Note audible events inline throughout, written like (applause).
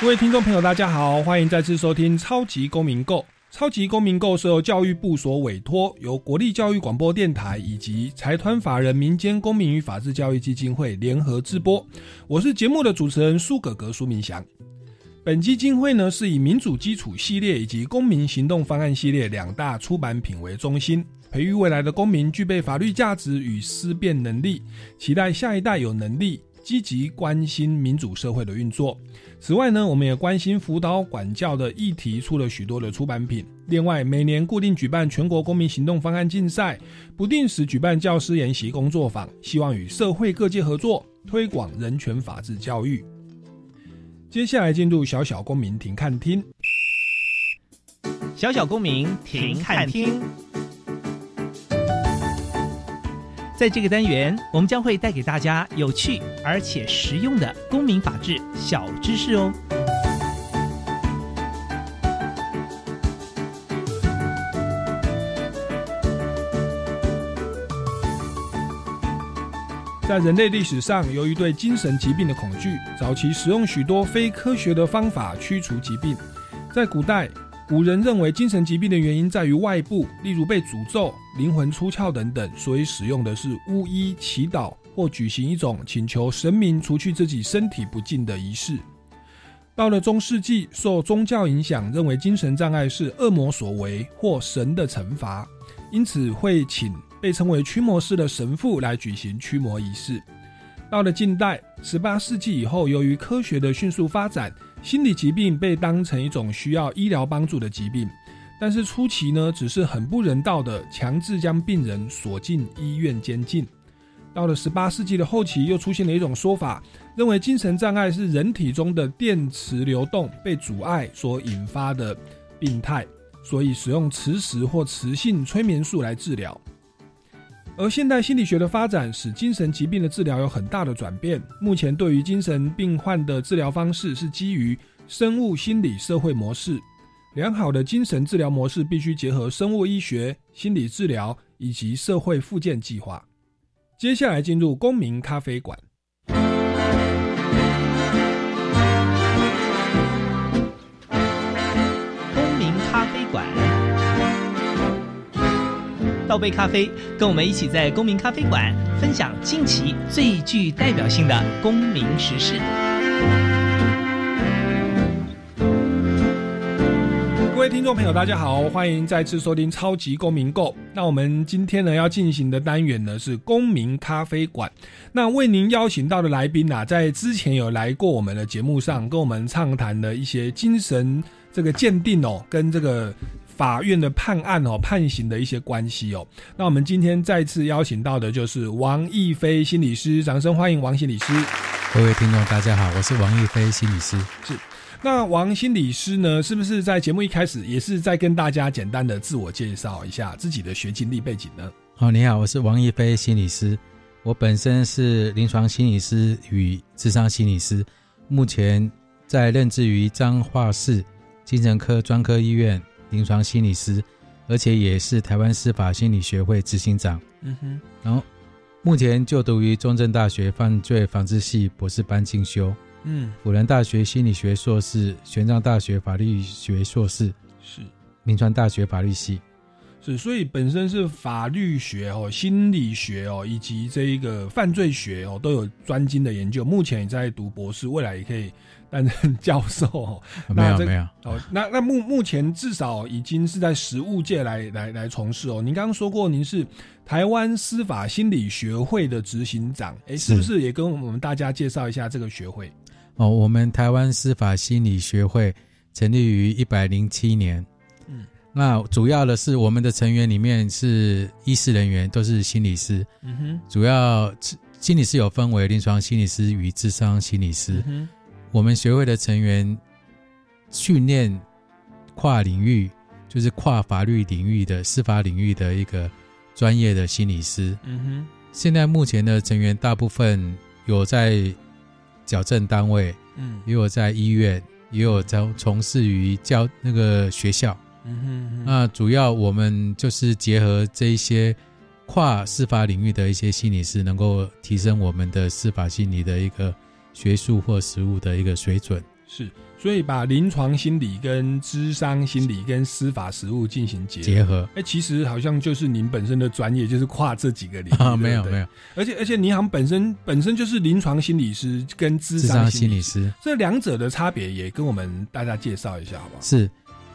各位听众朋友，大家好，欢迎再次收听《超级公民购》。《超级公民购》是由教育部所委托，由国立教育广播电台以及财团法人民间公民与法治教育基金会联合制播。我是节目的主持人苏格格苏明祥。本基金会呢是以民主基础系列以及公民行动方案系列两大出版品为中心，培育未来的公民具备法律价值与思辨能力，期待下一代有能力积极关心民主社会的运作。此外呢，我们也关心辅导管教的议题，出了许多的出版品。另外，每年固定举办全国公民行动方案竞赛，不定时举办教师研习工作坊，希望与社会各界合作，推广人权法治教育。接下来进入小小公民庭看厅，小小公民庭看厅。在这个单元，我们将会带给大家有趣而且实用的公民法治小知识哦。在人类历史上，由于对精神疾病的恐惧，早期使用许多非科学的方法驱除疾病。在古代，古人认为精神疾病的原因在于外部，例如被诅咒、灵魂出窍等等，所以使用的是巫医、祈祷或举行一种请求神明除去自己身体不净的仪式。到了中世纪，受宗教影响，认为精神障碍是恶魔所为或神的惩罚，因此会请被称为驱魔师的神父来举行驱魔仪式。到了近代，十八世纪以后，由于科学的迅速发展。心理疾病被当成一种需要医疗帮助的疾病，但是初期呢，只是很不人道的强制将病人锁进医院监禁。到了十八世纪的后期，又出现了一种说法，认为精神障碍是人体中的电磁流动被阻碍所引发的病态，所以使用磁石或磁性催眠术来治疗。而现代心理学的发展使精神疾病的治疗有很大的转变。目前对于精神病患的治疗方式是基于生物心理社会模式。良好的精神治疗模式必须结合生物医学、心理治疗以及社会复健计划。接下来进入公民咖啡馆。公民咖啡馆倒杯咖啡，跟我们一起在公民咖啡馆分享近期最具代表性的公民时事。位听众朋友，大家好，欢迎再次收听超级公民购。那我们今天呢要进行的单元呢是公民咖啡馆。那为您邀请到的来宾啊，在之前有来过我们的节目上，跟我们畅谈的一些精神这个鉴定哦，跟这个。法院的判案哦，判刑的一些关系哦。那我们今天再次邀请到的就是王逸飞心理师，掌声欢迎王心理师。各位听众大家好，我是王逸飞心理师。是，那王心理师呢，是不是在节目一开始也是在跟大家简单的自我介绍一下自己的学经历背景呢？好，你好，我是王一飞心理师，我本身是临床心理师与智商心理师，目前在任职于彰化市精神科专科医院。临床心理师，而且也是台湾司法心理学会执行长。嗯哼，然后目前就读于中正大学犯罪防治系博士班进修。嗯，辅仁大学心理学硕士，玄奘大学法律学硕士，是，民传大学法律系。是，所以本身是法律学哦、心理学哦，以及这一个犯罪学哦，都有专精的研究。目前也在读博士，未来也可以。担任教授，哦没有没有哦，那那目目前至少已经是在实务界来来来从事哦。您刚刚说过您是台湾司法心理学会的执行长，哎，是不是也跟我们大家介绍一下这个学会？哦，我们台湾司法心理学会成立于一百零七年，嗯，那主要的是我们的成员里面是医师人员，都是心理师，嗯哼，主要心理师有分为临床心理师与智商心理师。我们学会的成员训练跨领域，就是跨法律领域的司法领域的一个专业的心理师。嗯哼，现在目前的成员大部分有在矫正单位，嗯也有在医院，也有在从事于教那个学校。嗯哼，那主要我们就是结合这一些跨司法领域的一些心理师，能够提升我们的司法心理的一个学术或实务的一个水准。是，所以把临床心理跟智商心理跟司法实务进行结合。结合哎、其实好像就是您本身的专业，就是跨这几个领域啊，没有没有，而且而且您好像本身本身就是临床心理师跟智智商商心理师这两者的差别也跟我们大家介绍一下，好不好？是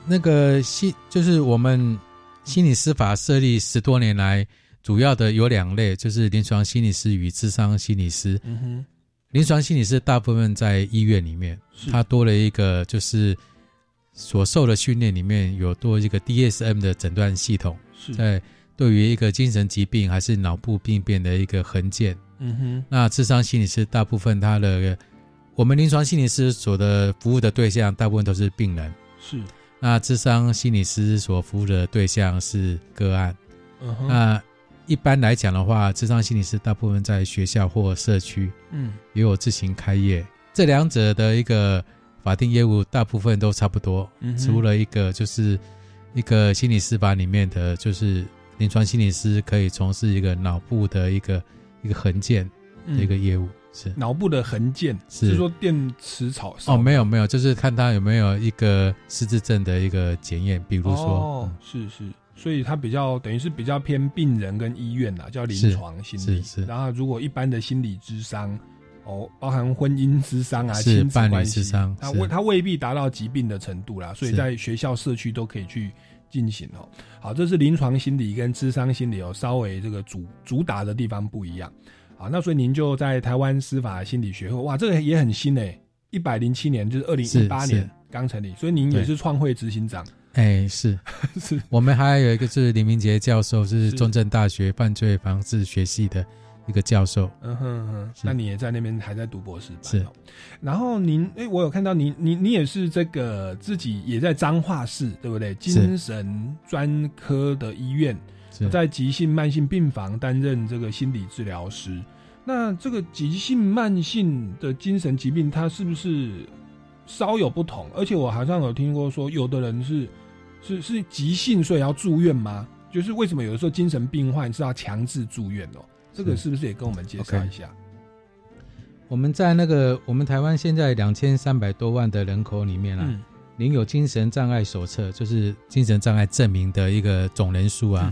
那个心，就是我们心理司法设立十多年来，主要的有两类，就是临床心理师与智商心理师。嗯哼，临床心理师大部分在医院里面，他多了一个就是所受的训练里面有多一个 DSM 的诊断系统，在对于一个精神疾病还是脑部病变的一个横见。嗯哼，那智商心理师大部分他的我们临床心理师所的服务的对象大部分都是病人，是，那智商心理师所服务的对象是个案。嗯哼，那一般来讲的话，智商心理师大部分在学校或社区嗯。也有自行开业，这两者的一个法定业务大部分都差不多，嗯除了一个就是一个心理师法里面的，就是临床心理师可以从事一个脑部的一个一个横件的一个业务，是。脑部的横件是。是说电磁草哦，没有没有，就是看他有没有一个失智症的一个检验，比如说，哦，是是，所以它比较等于是比较偏病人跟医院啦，叫临床心理。是是然后如果一般的心理智商，哦，包含婚姻智商啊、是亲子伴侣关系智商它未它未必达到疾病的程度啦，所以在学校、社区都可以去进行哦。好，这是临床心理跟智商心理哦，稍微这个主主打的地方不一样。好，那所以您就在台湾司法心理学会，哇，这个也很新诶，一百零七年，就是二零一八年刚成立，所以您也是创会执行长，哎，是 (laughs) 是我们还有一个是李明杰教授，是是中正大学犯罪防治学系的一个教授，嗯哼哼，那你也在那边还在读博士班、是哦。然后您，哎、我有看到您，你你也是这个自己也在彰化市，对不对？精神专科的医院，在急性慢性病房担任这个心理治疗师。那这个急性慢性的精神疾病，它是不是稍有不同？而且我好像有听过说，有的人是是是急性，所以要住院吗？就是为什么有的时候精神病患是要强制住院哦？这个是不是也跟我们介绍一下？我们在那个我们台湾现在两千三百多万的人口里面啊，嗯领有精神障碍手册，就是精神障碍证明的一个总人数啊，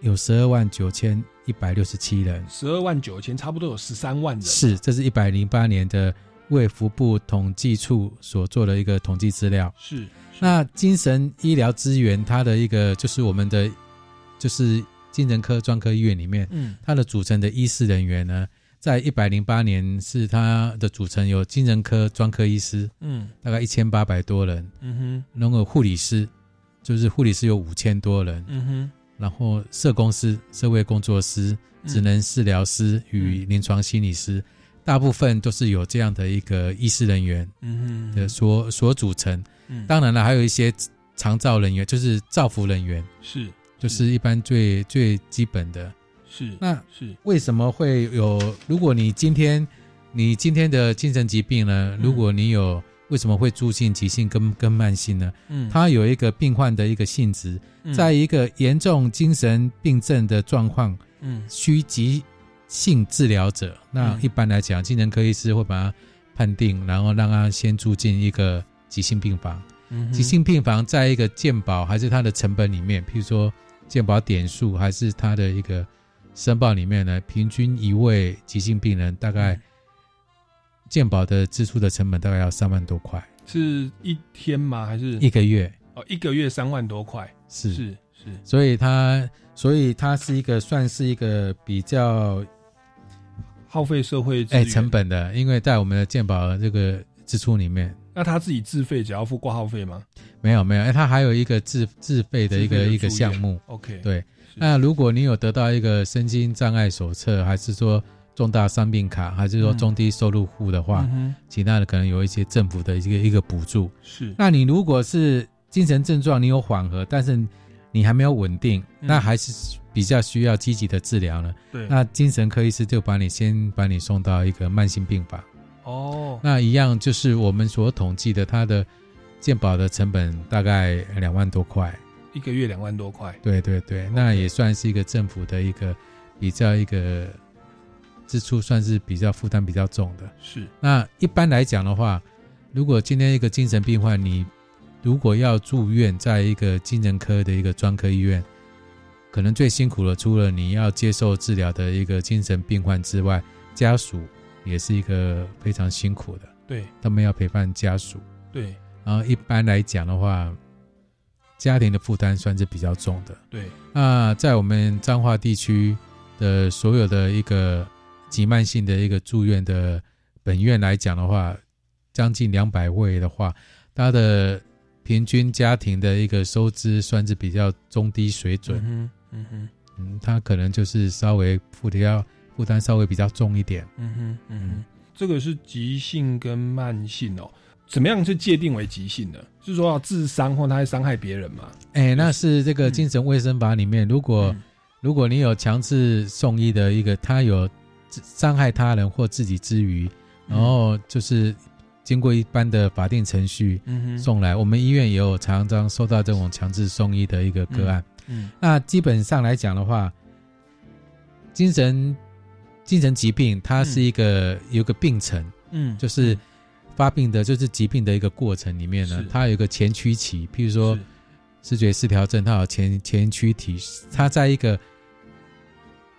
有十二万九千一百六十七人。十二万九千，差不多有十三万人。是，这是一百零八年的卫福部统计处所做的一个统计资料。是，那精神医疗资源，它的一个就是我们的就是精神科专科医院里面，嗯。它的组成的医师人员呢，在一百零八年是它的组成有精神科专科医师，嗯。大概一千八百多人，嗯哼。然后护理师，就是护理师有五千多人，嗯哼。然后社工师、社会工作师、职能治疗师与临床心理师，大部分都是有这样的一个医师人员嗯哼的所所组成。嗯当然了，还有一些长照人员，就是照服人员，是就是一般最最基本的。是那是为什么会有？如果你今天你今天的精神疾病呢？嗯如果你有为什么会助性、急性跟跟慢性呢？嗯它有一个病患的一个性质，嗯在一个严重精神病症的状况，嗯需急性治疗者，那嗯。一般来讲，精神科医师会把他判定，然后让他先住进一个急性病房。嗯急性病房在一个健保还是它的成本里面，譬如说健保点数还是它的一个申报里面呢，平均一位急性病人大概嗯。健保的支出的成本大概要三万多块。是一天吗？还是？一个月，哦一个月三万多块？是。是是。所以他所以他是一个算是一个比较耗费社会资哎源。成本的，因为在我们的健保这个支出里面。那他自己自费只要付挂号费吗？没有没有，哎，他还有一个自自费的一个一个项目。？OK，对，那如果你有得到一个身心障碍手册，还是说重大伤病卡，还是说嗯。中低收入户的话，嗯其他的可能有一些政府的一个一个补助。是。那你如果是精神症状你有缓和，但是你还没有稳定，嗯那还是比较需要积极的治疗呢。对那精神科医师就把你先把你送到一个慢性病房。哦那一样就是我们所统计的，它的健保的成本大概两万多块。一个月两万多块，对对对，那也算是一个政府的一个比较一个支出，算是比较负担比较重的。是那一般来讲的话，如果今天一个精神病患，你如果要住院，在一个精神科的一个专科医院，可能最辛苦的，除了你要接受治疗的一个精神病患之外，家属也是一个非常辛苦的，对他们要陪伴家属。对然后一般来讲的话，家庭的负担算是比较重的。对，那在我们彰化地区的所有的一个急慢性的一个住院的本院来讲的话，将近两百位的话，他的平均家庭的一个收支算是比较中低水准。嗯哼嗯哼嗯，他可能就是稍微负的要负担稍微比较重一点。嗯哼嗯哼，这个是急性跟慢性哦。怎么样去界定为急性呢？是说要自伤或他会伤害别人吗？哎，那是这个嗯精神卫生法里面，如果、嗯如果你有强制送医的一个，他有伤害他人或自己之余，然后就是经过一般的法定程序送来，我们医院也有常常收到这种强制送医的一个个案。嗯那基本上来讲的话，精神精神疾病它是一个、有个病程，嗯就是发病的，就是疾病的一个过程里面呢，它有一个前驱期，譬如说视觉失调症，它有前前驱体，它在一个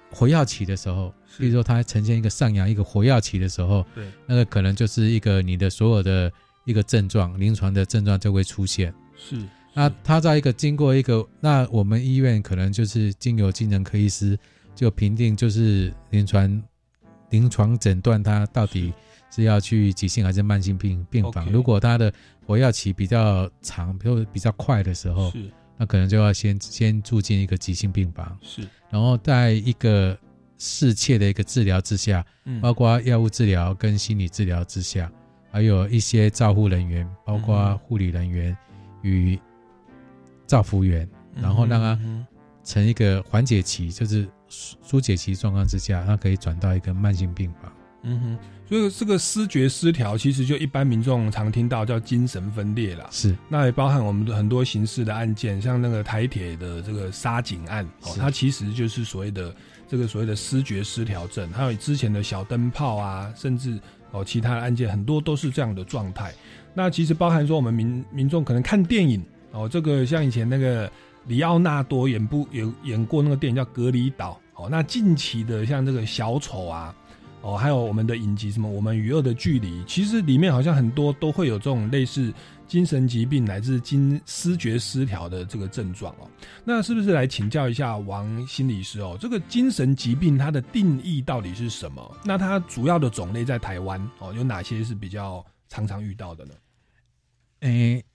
活跃期的时候，是比如说它呈现一个上扬一个火药期的时候，对。那个可能就是一个你的所有的一个症状，临床的症状就会出现。是那是。它在一个经过一个，那我们医院可能就是经由精神科医师就评定，就是临床临床诊断它到底是。要去急性还是慢性病病房。如果它的火药期比较长，比如比较快的时候，是。那可能就要先先住进一个急性病房，是。然后在一个适切的一个治疗之下，嗯。包括药物治疗跟心理治疗之下，还有一些照护人员，包括嗯护理人员与照服员，然后让他嗯成一个缓解期，就是疏疏解期状况之下，他可以转到一个慢性病房。嗯哼，所以这个失觉失调其实就一般民众常听到叫精神分裂啦。是。那也包含我们的很多刑事的案件，像那个台铁的这个杀警案，哦，是。它其实就是所谓的这个所谓的思觉失调症，还有之前的小灯泡啊，甚至哦其他的案件很多都是这样的状态。那其实包含说我们民民众可能看电影哦，这个像以前那个里奥纳多演部演演过那个电影叫《隔离岛》哦，那近期的像这个小丑啊。哦，还有我们的影集什么《我们与恶的距离》，其实里面好像很多都会有这种类似精神疾病乃至精思觉失调的这个症状哦。那是不是来请教一下王心理师哦？这个精神疾病它的定义到底是什么？那它主要的种类在台湾哦有哪些是比较常常遇到的呢？诶，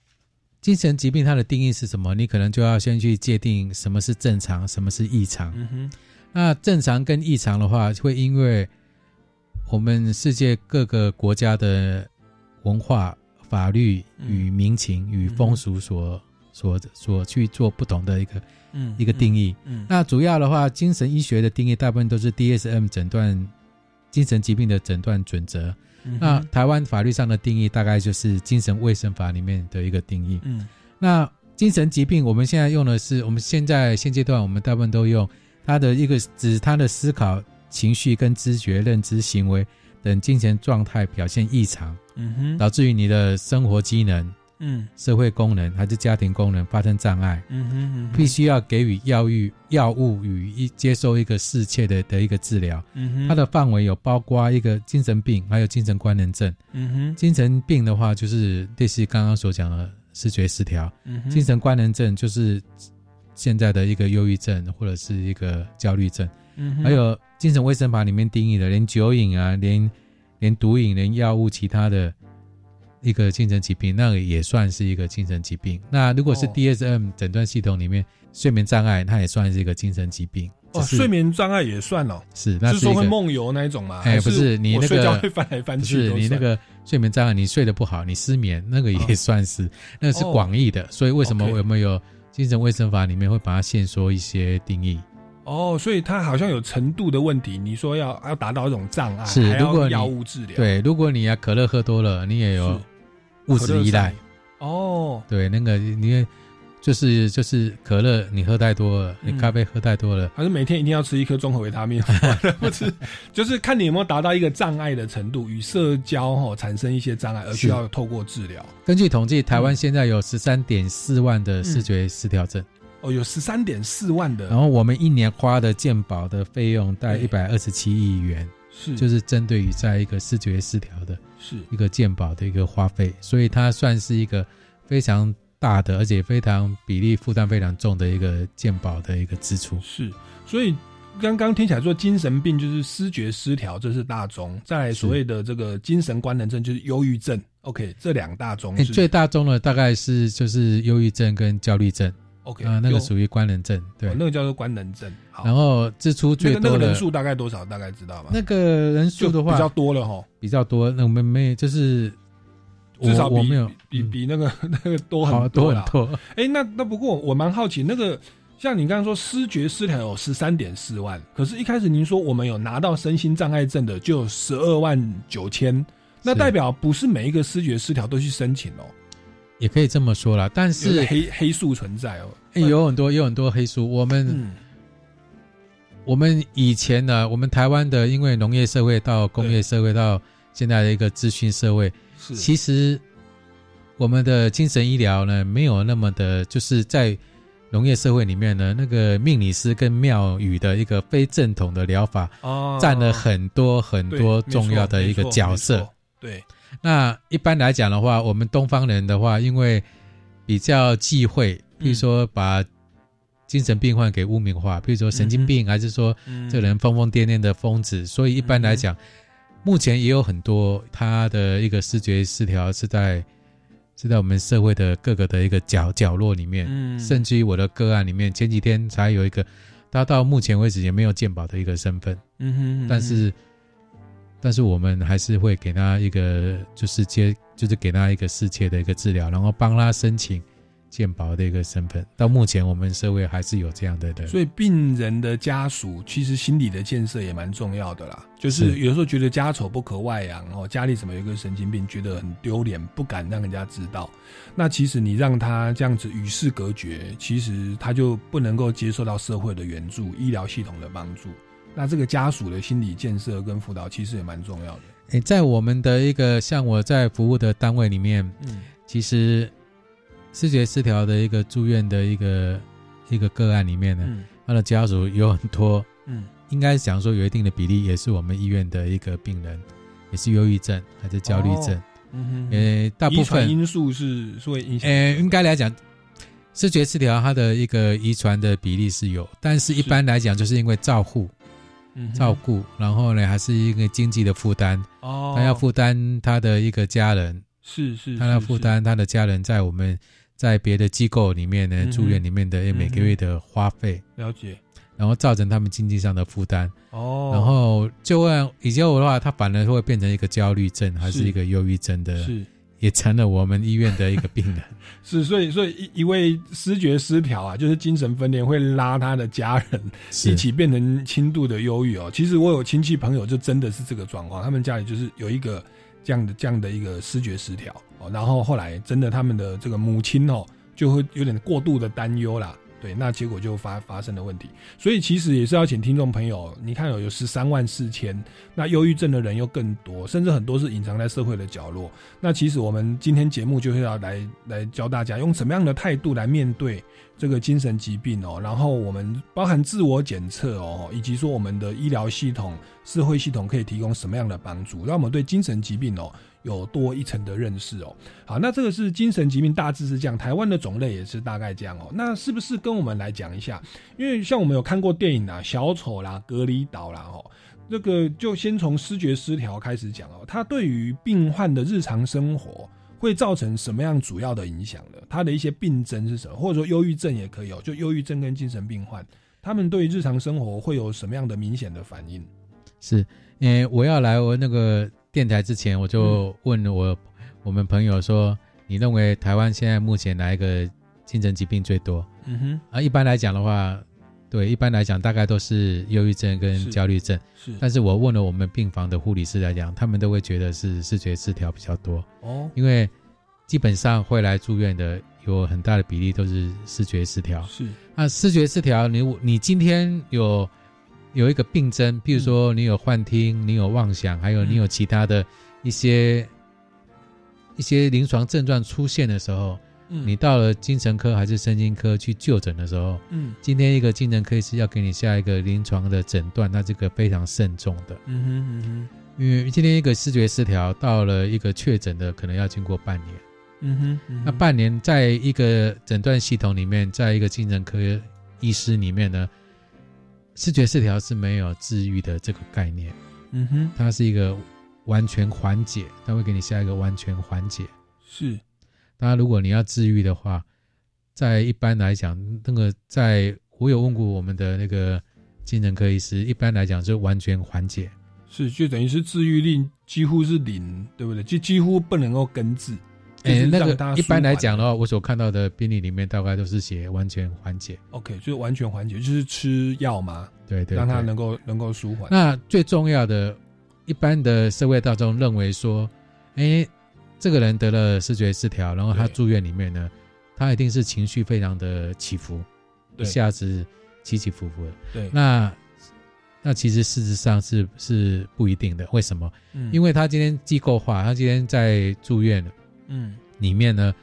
精神疾病它的定义是什么？你可能就要先去界定什么是正常，什么是异常。嗯哼，那正常跟异常的话，会因为我们世界各个国家的文化、法律与民情与风俗所、所所去做不同的一个嗯一个定义。嗯，那主要的话，精神医学的定义大部分都是 DSM 诊断精神疾病的诊断准则。嗯那台湾法律上的定义大概就是精神卫生法里面的一个定义。嗯那精神疾病，我们现在用的是，我们现在现阶段我们大部分都用它的一个指他的思考、情绪跟知觉、认知、行为等精神状态表现异常，嗯哼，导致于你的生活机能、嗯社会功能还是家庭功能发生障碍，嗯哼嗯必须要给予药物、药物与一接受一个适切的的一个治疗。嗯哼它的范围有包括一个精神病，还有精神官能症。嗯哼精神病的话，就是类似刚刚所讲的视觉失调；嗯哼精神官能症就是现在的一个忧郁症或者是一个焦虑症。嗯哼还有精神卫生法里面定义的，连酒瘾啊，连连毒瘾、连药物其他的一个精神疾病，那个也算是一个精神疾病。那如果是哦 DSM 诊断系统里面睡眠障碍，它也算是一个精神疾病。哦，睡眠障碍也算哦，是那是说一个会梦游那一种吗？哎还不是你那个睡觉会翻来翻去是你那个睡眠障碍，你睡得不好，你失眠，那个也算是，那个是哦广义的。所以为什么我们有精神卫生法里面会把它限缩一些定义？哦，所以它好像有程度的问题。你说要要达到一种障碍，是如果药物治疗，，对，如果你要可乐喝多了，你也有物质依赖。哦，对，那个你也就是就是可乐，你喝太多了，嗯你咖啡喝太多了，还是每天一定要吃一颗综合维他命，不吃，(laughs) 就是看你有没有达到一个障碍的程度，与社交哈、产生一些障碍，而需要透过治疗。根据统计，台湾嗯现在有十三点四万的视觉失调症，哦，有十三点四万的，然后我们一年花的健保的费用大概对一百二十七亿元，是。就是针对于在一个视觉失调的是。一个健保的一个花费，所以它算是一个非常大的，而且非常比例负担非常重的一个健保的一个支出。是，所以刚刚听起来说精神病就是视觉失调，这是大宗，再来所谓的这个精神官能症就是忧郁症。OK，这两大宗最大宗的大概是就是忧郁症跟焦虑症 OK 啊、那个属于官能症，对哦。那个叫做官能症。好，然后支出最多的个那个人数大概多少？大概知道吗？那个人数的话比较多了哈，比较多，那我们没就是至少比我我没有比嗯比那个 (laughs) 那个多好多很多啦。很多，哎、那那不过我蛮好奇，那个像你刚刚说失觉失调有十三点四万，可是一开始您说我们有拿到身心障碍证的就有十二万九千，那代表不是每一个失觉失调都去申请哦，也可以这么说啦。但是黑黑素存在哦。诶有很多有很多黑素，我们、嗯，我们以前呢，我们台湾的因为农业社会到工业社会到现在的一个资讯社会，是其实我们的精神医疗呢，没有那么的，就是在农业社会里面呢，那个命理师跟庙宇的一个非正统的疗法，哦占了很多很多重要的一个角色对，那一般来讲的话，我们东方人的话，因为比较忌讳，比如说把精神病患给污名化，比如说神经病，还是说嗯。这个人疯疯癫癫的疯子，所以一般来讲，目前也有很多他的一个视觉失调是在是在我们社会的各个的一个角角落里面，嗯。甚至于我的个案里面，前几天才有一个，他到目前为止也没有鉴保的一个身份，嗯哼嗯但是但是我们还是会给他一个就是接就是给他一个适切的一个治疗，然后帮他申请健保的一个身份。到目前我们社会还是有这样的的，所以病人的家属其实心理的建设也蛮重要的啦。就是是有时候觉得家丑不可外扬哦，家里怎么有一个神经病，觉得很丢脸，不敢让人家知道。那其实你让他这样子与世隔绝，其实他就不能够接受到社会的援助、医疗系统的帮助。那这个家属的心理建设跟辅导其实也蛮重要的。诶，在我们的一个像我在服务的单位里面，嗯。其实视觉失调的一个住院的一个一个个案里面呢，嗯。他的家属有很多，嗯。应该讲说有一定的比例，也是我们医院的一个病人，也是忧郁症还是焦虑症，嗯哼，呃，大部分因素是是会影响。呃，应该来讲，视觉失调它的一个遗传的比例是有，但是一般来讲，就是因为照护、照顾，然后呢，还是一个经济的负担，哦，他要负担他的一个家人，是是，他要负担他的家人在我们在别的机构里面呢嗯住院里面的每个月的花费，是了解。然后造成他们经济上的负担，哦，然后就问以前我的话，他反而会变成一个焦虑症，还是是。一个忧郁症的，是也成了我们医院的一个病人。(laughs) 是，所以所以一一位失觉失调啊，就是精神分裂会拉他的家人一起变成轻度的忧郁哦。其实我有亲戚朋友就真的是这个状况，他们家里就是有一个这样的这样的一个失觉失调哦，然后后来真的他们的这个母亲哦就会有点过度的担忧啦。对，那结果就发发生了问题，所以其实也是要请听众朋友，你看有有十三万四千，那忧郁症的人又更多，甚至很多是隐藏在社会的角落。那其实我们今天节目就是要来来教大家用什么样的态度来面对这个精神疾病哦，然后我们包含自我检测哦，以及说我们的医疗系统、社会系统可以提供什么样的帮助，让我们对精神疾病哦有多一层的认识哦。好，那这个是精神疾病大致是这样，台湾的种类也是大概这样哦。那是不是跟我们来讲一下？因为像我们有看过电影啊，小丑啦、隔离岛啦哦。这个就先从视觉失调开始讲哦，它对于病患的日常生活会造成什么样主要的影响呢？它的一些病症是什么？或者说忧郁症也可以哦，就忧郁症跟精神病患，他们对于日常生活会有什么样的明显的反应？是，因为我要来我那个电台之前，我就问我我们朋友说，你认为台湾现在目前哪一个精神疾病最多？嗯哼，啊，一般来讲的话，对，一般来讲大概都是忧郁症跟焦虑症。是。但是我问了我们病房的护理师来讲，他们都会觉得是视觉失调比较多，哦，因为基本上会来住院的有很大的比例都是视觉失调。是。那视觉失调，你你今天有有一个病症，比如说你有幻听，你有妄想，还有嗯。你有其他的一些、一些临床症状出现的时候，嗯。你到了精神科还是神经科去就诊的时候，嗯。今天一个精神科医师要给你下一个临床的诊断，那这个非常慎重的，嗯哼嗯哼。因为今天一个视觉失调到了一个确诊的，可能要经过半年。嗯哼嗯哼，那半年在一个诊断系统里面，在一个精神科医师里面呢，视觉失调是没有治愈的这个概念，嗯哼它是一个完全缓解，它会给你下一个完全缓解。是当然，如果你要治愈的话，在一般来讲，那个在我有问过我们的那个精神科医师，一般来讲是完全缓解。是，就等于是治愈率几乎是零，对不对？就几乎不能够根治。就诶，那个一般来讲的话，我所看到的病例里面，大概都是写完全缓解。OK，就是完全缓解，就是吃药嘛，对对对让它能够能够舒缓。那最重要的，一般的社会大众认为说，哎，这个人得了视觉失调，然后他住院里面呢，他一定是情绪非常的起伏，一对下子起起伏伏的。对，那那其实事实上是是不一定的，为什么？嗯因为他今天机构化，他今天在住院嗯。里面呢，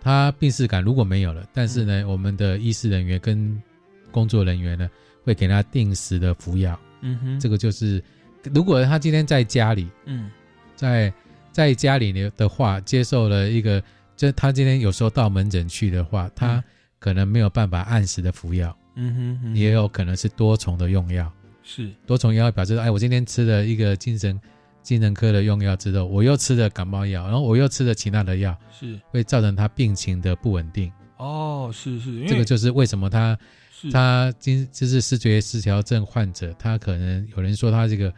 他病逝感如果没有了，但是呢，我们的医师人员跟工作人员呢，会给他定时的服药。嗯哼，这个就是，如果他今天在家里，嗯。在在家里的话，接受了一个，就他今天有时候到门诊去的话，他可能没有办法按时的服药，嗯哼嗯哼，也有可能是多重的用药。是。多重药表示，哎，我今天吃了一个精神精神科的用药之后，我又吃了感冒药，然后我又吃了其他的药，是会造成他病情的不稳定。哦，是是，这个就是为什么他他今就是视觉失调症患者，他可能有人说他这个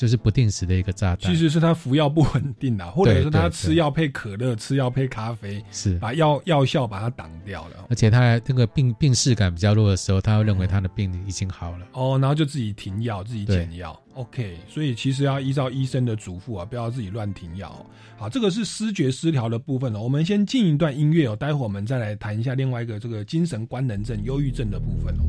就是不定时的一个炸弹其，实是他服药不稳定啦，或者是他吃药配可乐，吃药配咖啡，是，把药药效把它挡掉了。而且他那个病病视感比较弱的时候，他会认为他的病已经好了。哦，然后就自己停药，自己对减药。OK，所以其实要依照医生的嘱咐啊，不要自己乱停药哦。好，这个是视觉失调的部分哦。我们先进一段音乐哦，待会儿我们再来谈一下另外一个这个精神官能症、忧郁症的部分哦。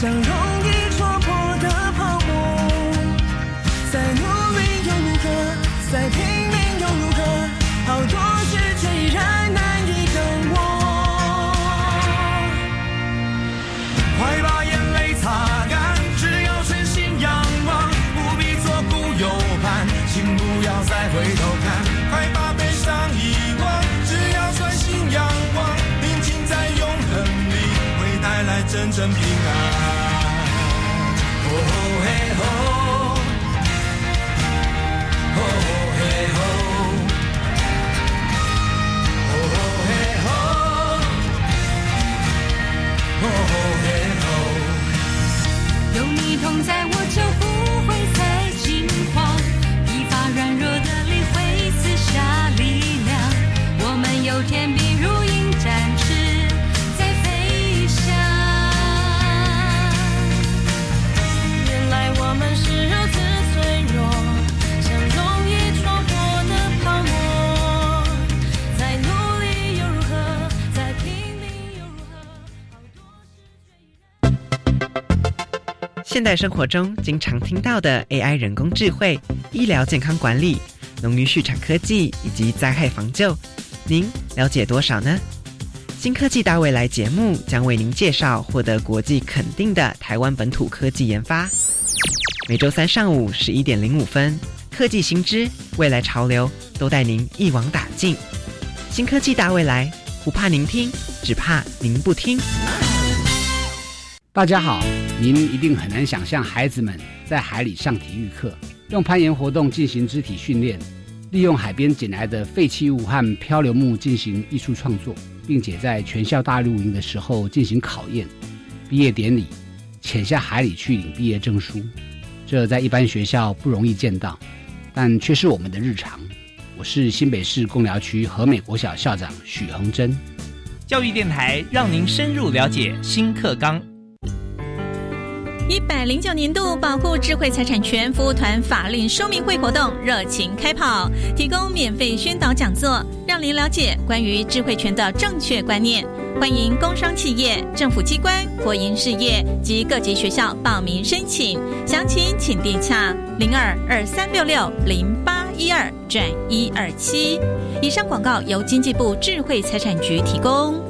像容易戳破的泡沫。再努力又如何？再拼命又如何？好多事却依然难以等我。快把眼泪擦干，只要全心仰望，不必左顾右盼，请不要再回头看。真正平安。有你同在，我现代生活中经常听到的 AI 人工智慧、医疗健康管理、农渔畜产科技以及灾害防救，您了解多少呢？新科技大未来节目将为您介绍获得国际肯定的台湾本土科技研发。每周三上午十一点零五分，科技新知、未来潮流都带您一网打尽。新科技大未来，不怕您听，只怕您不听。大家好，您一定很难想象孩子们在海里上体育课，用攀岩活动进行肢体训练，利用海边捡来的废弃物和漂流木进行艺术创作，并且在全校大露营的时候进行考验、毕业典礼，潜下海里去领毕业证书。这在一般学校不容易见到，但却是我们的日常。我是新北市贡寮区和美国小校长许恒珍。教育电台让您深入了解新课纲。一百零九年度保护智慧财产权服务团法令说明会活动热情开跑，提供免费宣导讲座，让您了解关于智慧权的正确观念。欢迎工商企业、政府机关、国营事业及各级学校报名申请，详情请电洽零二二三六六零八一二转一二七。以上广告由经济部智慧财产局提供。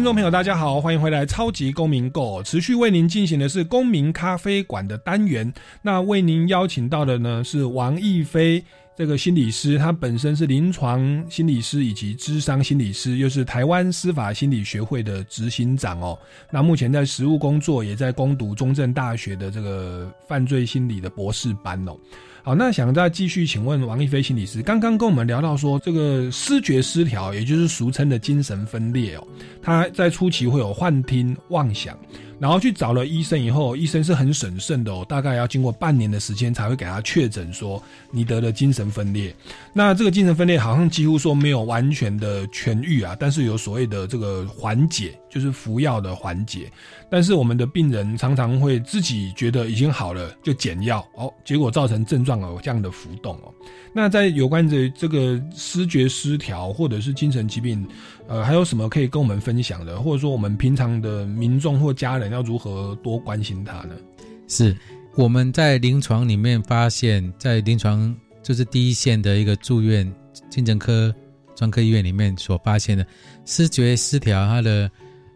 听众朋友，大家好，欢迎回来《超级公民购》，持续为您进行的是公民咖啡馆的单元。那为您邀请到的呢是王逸飞这个心理师，他本身是临床心理师以及智商心理师，又是台湾司法心理学会的执行长哦。那目前在实务工作，也在攻读中正大学的这个犯罪心理的博士班哦。好，那想再继续请问王一飞心理师，刚刚跟我们聊到说，这个视觉失调，也就是俗称的精神分裂哦，他在初期会有幻听、妄想，然后去找了医生以后，医生是很审慎的哦，大概要经过半年的时间才会给他确诊说你得了精神分裂。那这个精神分裂好像几乎说没有完全的痊愈啊，但是有所谓的这个缓解，就是服药的缓解。但是我们的病人常常会自己觉得已经好了，就减药哦，结果造成症状有这样的浮动哦。那在有关的这个视觉失调或者是精神疾病，呃，还有什么可以跟我们分享的？或者说我们平常的民众或家人要如何多关心他呢？是我们在临床里面发现，在临床就是第一线的一个住院精神科专科医院里面所发现的视觉失调，它的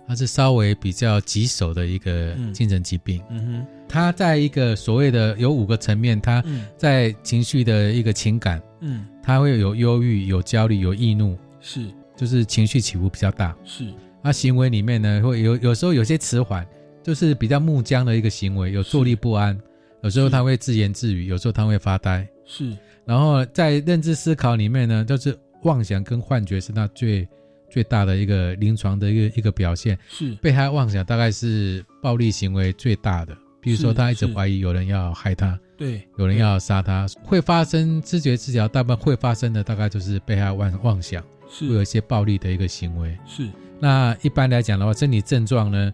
它是稍微比较棘手的一个精神疾病。嗯哼，它在一个所谓的有五个层面，它嗯在情绪的一个情感，嗯，它会有忧郁、有焦虑、有易怒，是就是情绪起伏比较大。是，那行为里面呢，会有有时候有些迟缓，就是比较木僵的一个行为，有坐立不安。有时候他会自言自语，有时候他会发呆。是，然后在认知思考里面呢，就是妄想跟幻觉是他最最大的一个临床的一个一个表现。是被害妄想大概是暴力行为最大的，比如说他一直怀疑有人要害他，对，有人要杀他，会发生知觉治疗，大部分会发生的大概就是被害妄妄想，是会有一些暴力的一个行为。是那一般来讲的话，身体症状呢，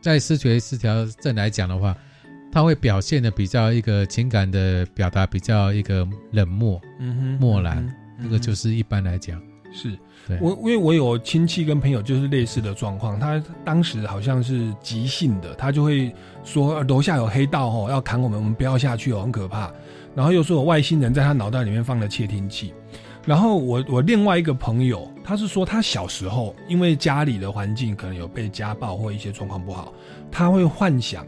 在视觉失调症来讲的话，它会表现的比较一个情感的表达比较一个冷漠、嗯哼漠然嗯，这个就是一般来讲。是对我，因为我有亲戚跟朋友就是类似的状况，他当时好像是急性的，他就会说呃楼下有黑道哦，要砍我们，我们不要下去哦，很可怕。然后又说有外星人在他脑袋里面放了窃听器。然后我我另外一个朋友，他是说他小时候因为家里的环境可能有被家暴或一些状况不好，他会幻想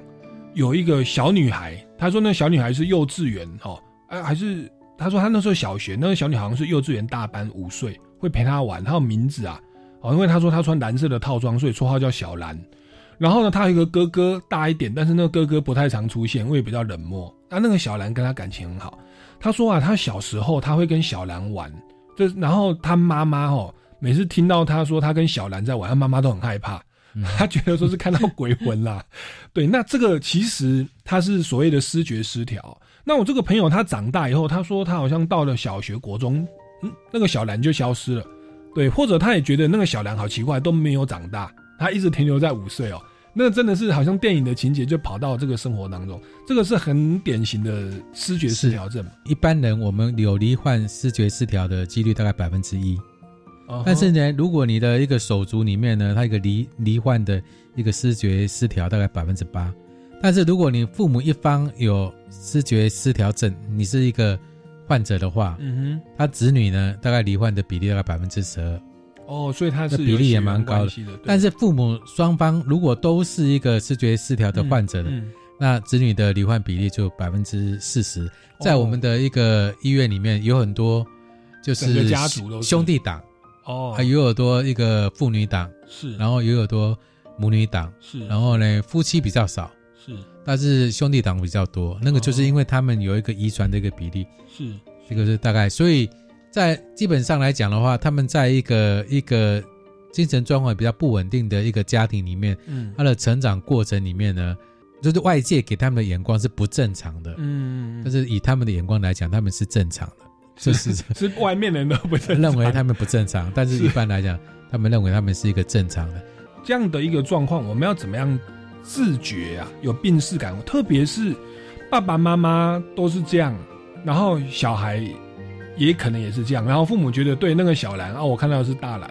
有一个小女孩，他说那小女孩是幼稚园哦，哎、还是他说他那时候小学，那个小女孩好像是幼稚园大班五岁，会陪他玩，她有名字啊，哦，因为他说他穿蓝色的套装，所以绰号叫小蓝。然后呢，他有一个哥哥大一点，但是那个哥哥不太常出现，因为比较冷漠。那，那个小兰跟他感情很好。他说啊，他小时候他会跟小兰玩，这然后他妈妈哦，每次听到他说他跟小兰在玩，他妈妈都很害怕，他觉得说是看到鬼魂啦。(laughs) 对，那这个其实他是所谓的视觉失调。那我这个朋友他长大以后，他说他好像到了小学、国中，嗯，那个小兰就消失了。对，或者他也觉得那个小兰好奇怪，都没有长大，他一直停留在五岁哦。那真的是好像电影的情节，就跑到这个生活当中，这个是很典型的视觉失调症。一般人我们有罹患视觉失调的几率大概百分之一，哦但是呢，如果你的一个手足里面呢，他一个罹罹患的一个视觉失调大概百分之八，但是如果你父母一方有视觉失调症，你是一个患者的话，嗯哼他子女呢大概罹患的比例大概百分之十二。哼，哦，所以他是比例也蛮高的。但是父母双方如果都是一个视觉失调的患者的，嗯。那子女的罹患比例就百分之四十。在我们的一个医院里面，有很多就是家族都是。兄弟党，哦。还，有很多一个父女党，是，然后也有很多母女党，是，然后呢夫妻比较少，是。但是兄弟党比较多。那个就是因为他们有一个遗传的一个比例，是。这个是大概，所以在基本上来讲的话，他们在一个一个精神状况比较不稳定的一个家庭里面，嗯。他的成长过程里面呢，就是外界给他们的眼光是不正常的，嗯，但是以他们的眼光来讲，他们是正常的，是是 (laughs) 是外面人都不正认为他们不正常，但是。一般来讲，他们认为他们是一个正常的。这样的一个状况，我们要怎么样自觉啊？有病视感，特别是爸爸妈妈都是这样，然后小孩也可能也是这样，然后父母觉得对那个小兰啊，我看到的是大兰，